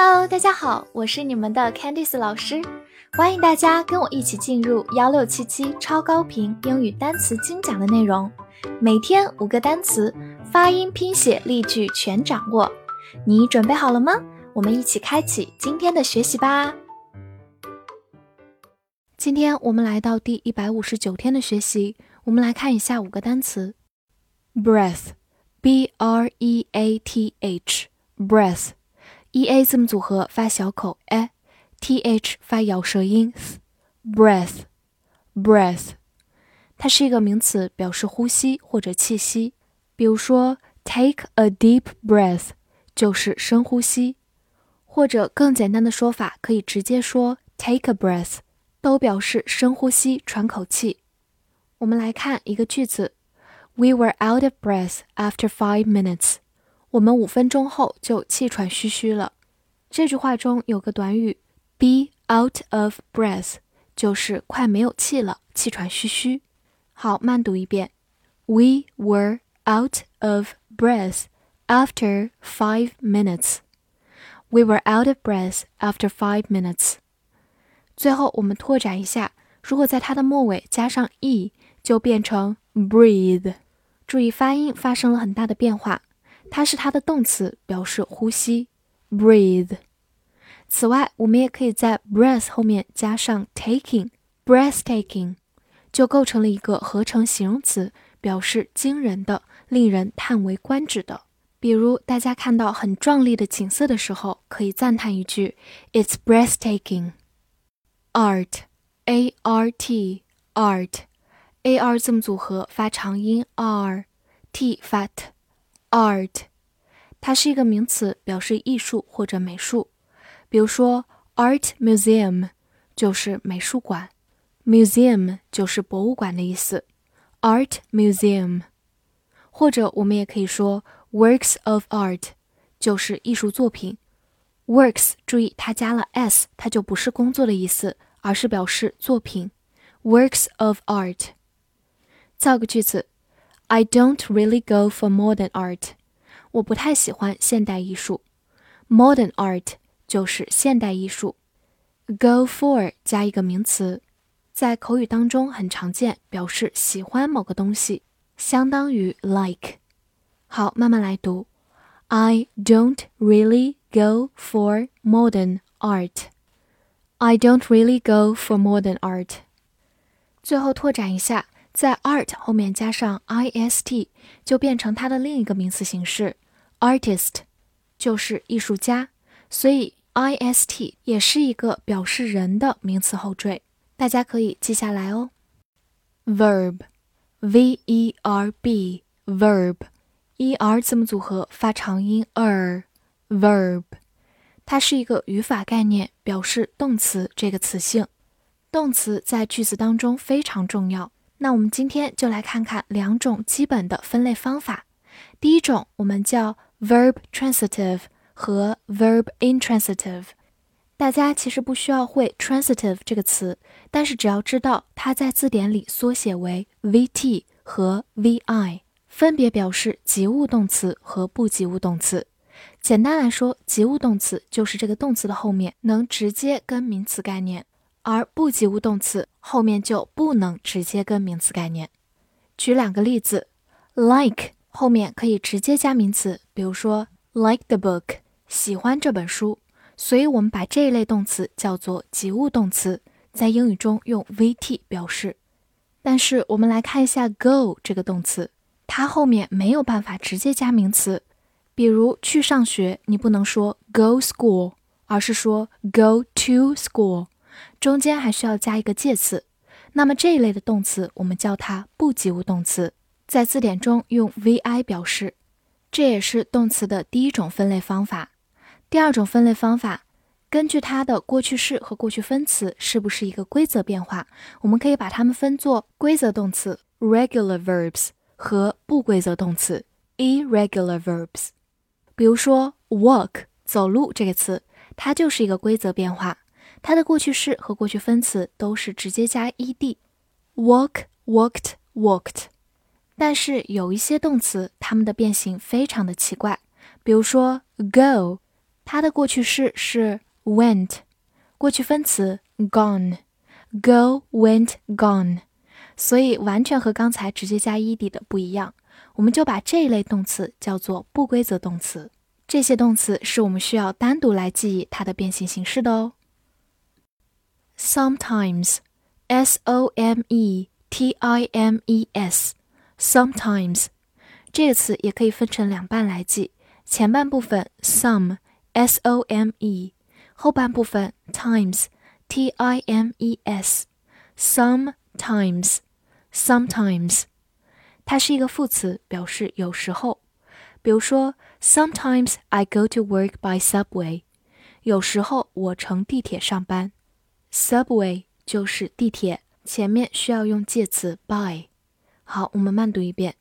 Hello，大家好，我是你们的 Candice 老师，欢迎大家跟我一起进入幺六七七超高频英语单词精讲的内容，每天五个单词，发音、拼写、例句全掌握，你准备好了吗？我们一起开启今天的学习吧。今天我们来到第一百五十九天的学习，我们来看一下五个单词：breath，b r e a t h，breath。E a 字母组合发小口 a，t h 发咬舌音 breath，breath，它是一个名词，表示呼吸或者气息。比如说，take a deep breath 就是深呼吸，或者更简单的说法，可以直接说 take a breath，都表示深呼吸、喘口气。我们来看一个句子：We were out of breath after five minutes. 我们五分钟后就气喘吁吁了。这句话中有个短语 be out of breath，就是快没有气了，气喘吁吁。好，慢读一遍：We were out of breath after five minutes. We were out of breath after five minutes. 最后我们拓展一下，如果在它的末尾加上 e，就变成 breathe。注意发音发生了很大的变化。它是它的动词，表示呼吸，breathe。此外，我们也可以在 breath 后面加上 taking，breathtaking，就构成了一个合成形容词，表示惊人的、令人叹为观止的。比如，大家看到很壮丽的景色的时候，可以赞叹一句：“It's breathtaking.” Art，a r t，art，a r 字母组合发长音 r，t 发 t。Art，它是一个名词，表示艺术或者美术。比如说，Art Museum 就是美术馆，Museum 就是博物馆的意思。Art Museum，或者我们也可以说 Works of Art 就是艺术作品。Works，注意它加了 s，它就不是工作的意思，而是表示作品。Works of Art，造个句子。I don't really go for modern art。我不太喜欢现代艺术。Modern art 就是现代艺术。Go for 加一个名词，在口语当中很常见，表示喜欢某个东西，相当于 like。好，慢慢来读。I don't really go for modern art. I don't really go for modern art. 最后拓展一下。在 art 后面加上 i s t，就变成它的另一个名词形式，artist，就是艺术家。所以 i s t 也是一个表示人的名词后缀，大家可以记下来哦。verb，v e r b，verb，e r 字母组合发长音 er，verb，它是一个语法概念，表示动词这个词性。动词在句子当中非常重要。那我们今天就来看看两种基本的分类方法。第一种我们叫 verb transitive 和 verb intransitive。大家其实不需要会 transitive 这个词，但是只要知道它在字典里缩写为 vt 和 vi，分别表示及物动词和不及物动词。简单来说，及物动词就是这个动词的后面能直接跟名词概念。而不及物动词后面就不能直接跟名词概念。举两个例子，like 后面可以直接加名词，比如说 like the book，喜欢这本书。所以我们把这一类动词叫做及物动词，在英语中用 vt 表示。但是我们来看一下 go 这个动词，它后面没有办法直接加名词，比如去上学，你不能说 go school，而是说 go to school。中间还需要加一个介词，那么这一类的动词我们叫它不及物动词，在字典中用 vi 表示。这也是动词的第一种分类方法。第二种分类方法，根据它的过去式和过去分词是不是一个规则变化，我们可以把它们分作规则动词 regular verbs 和不规则动词 irregular verbs。比如说 walk 走路这个词，它就是一个规则变化。它的过去式和过去分词都是直接加 ed，walk walked walked。但是有一些动词，它们的变形非常的奇怪，比如说 go，它的过去式是 went，过去分词 gone，go went gone，所以完全和刚才直接加 ed 的不一样。我们就把这一类动词叫做不规则动词。这些动词是我们需要单独来记忆它的变形形式的哦。Sometimes，s o m e t i m e s，sometimes 这个词也可以分成两半来记，前半部分 some。s o m e，后半部分 times t i m e s，sometimes，sometimes，它是一个副词，表示有时候。比如说，sometimes I go to work by subway，有时候我乘地铁上班。 subway 就是地铁，前面需要用介词 by。好，我们慢读一遍：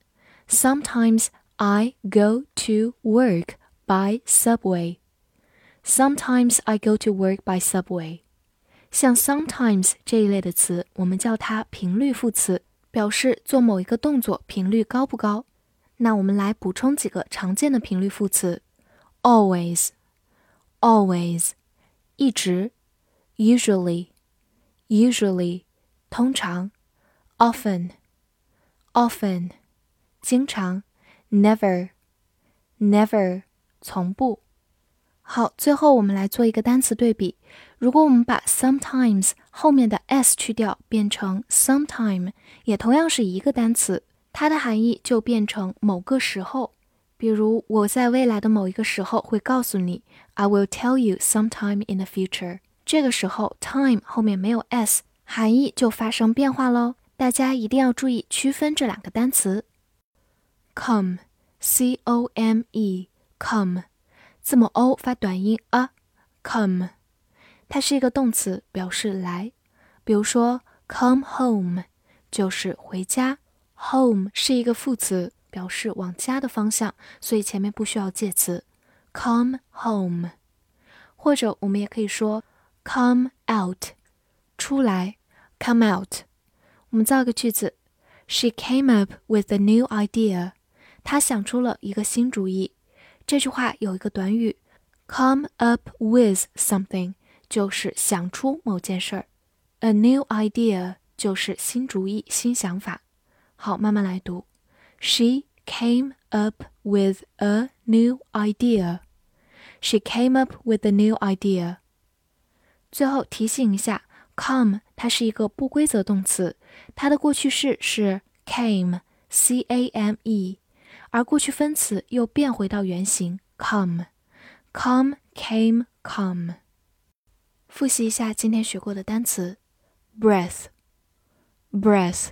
Sometimes I go to work by subway。Sometimes I go to work by subway。像 sometimes 这一类的词，我们叫它频率副词，表示做某一个动作频率高不高。那我们来补充几个常见的频率副词：always，always，一直 ；usually，usually，通常；often，often，经常；never，never，从不。好，最后我们来做一个单词对比。如果我们把 sometimes 后面的 s 去掉，变成 sometime，也同样是一个单词，它的含义就变成某个时候。比如我在未来的某一个时候会告诉你，I will tell you sometime in the future。 这个时候 time 后面没有 s，含义就发生变化喽。大家一定要注意区分这两个单词。come，c o m e，come。字母 o 发短音 a，come，它是一个动词，表示来。比如说 come home 就是回家，home 是一个副词，表示往家的方向，所以前面不需要介词。come home，或者我们也可以说 come out，出来，come out。我们造个句子：She came up with a new idea。她想出了一个新主意。这句话有一个短语，come up with something，就是想出某件事儿；a new idea 就是新主意、新想法。好，慢慢来读。She came up with a new idea. She came up with a new idea. 最后提醒一下，come 它是一个不规则动词，它的过去式是 came，c a m e。而过去分词又变回到原形，come，come came come。复习一下今天学过的单词：breath，breath，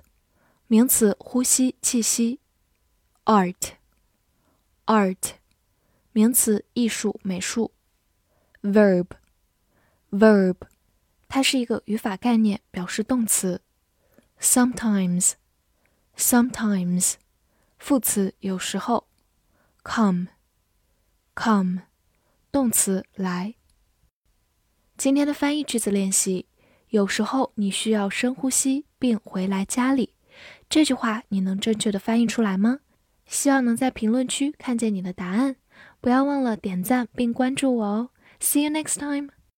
名词，呼吸、气息。；art，art，名词，艺术、美术。；verb。Verb，它是一个语法概念，表示动词；sometimes，sometimes。副词有时候，come，come，动词来。今天的翻译句子练习，有时候你需要深呼吸并回来家里。这句话你能正确的翻译出来吗？希望能在评论区看见你的答案。不要忘了点赞并关注我哦。See you next time.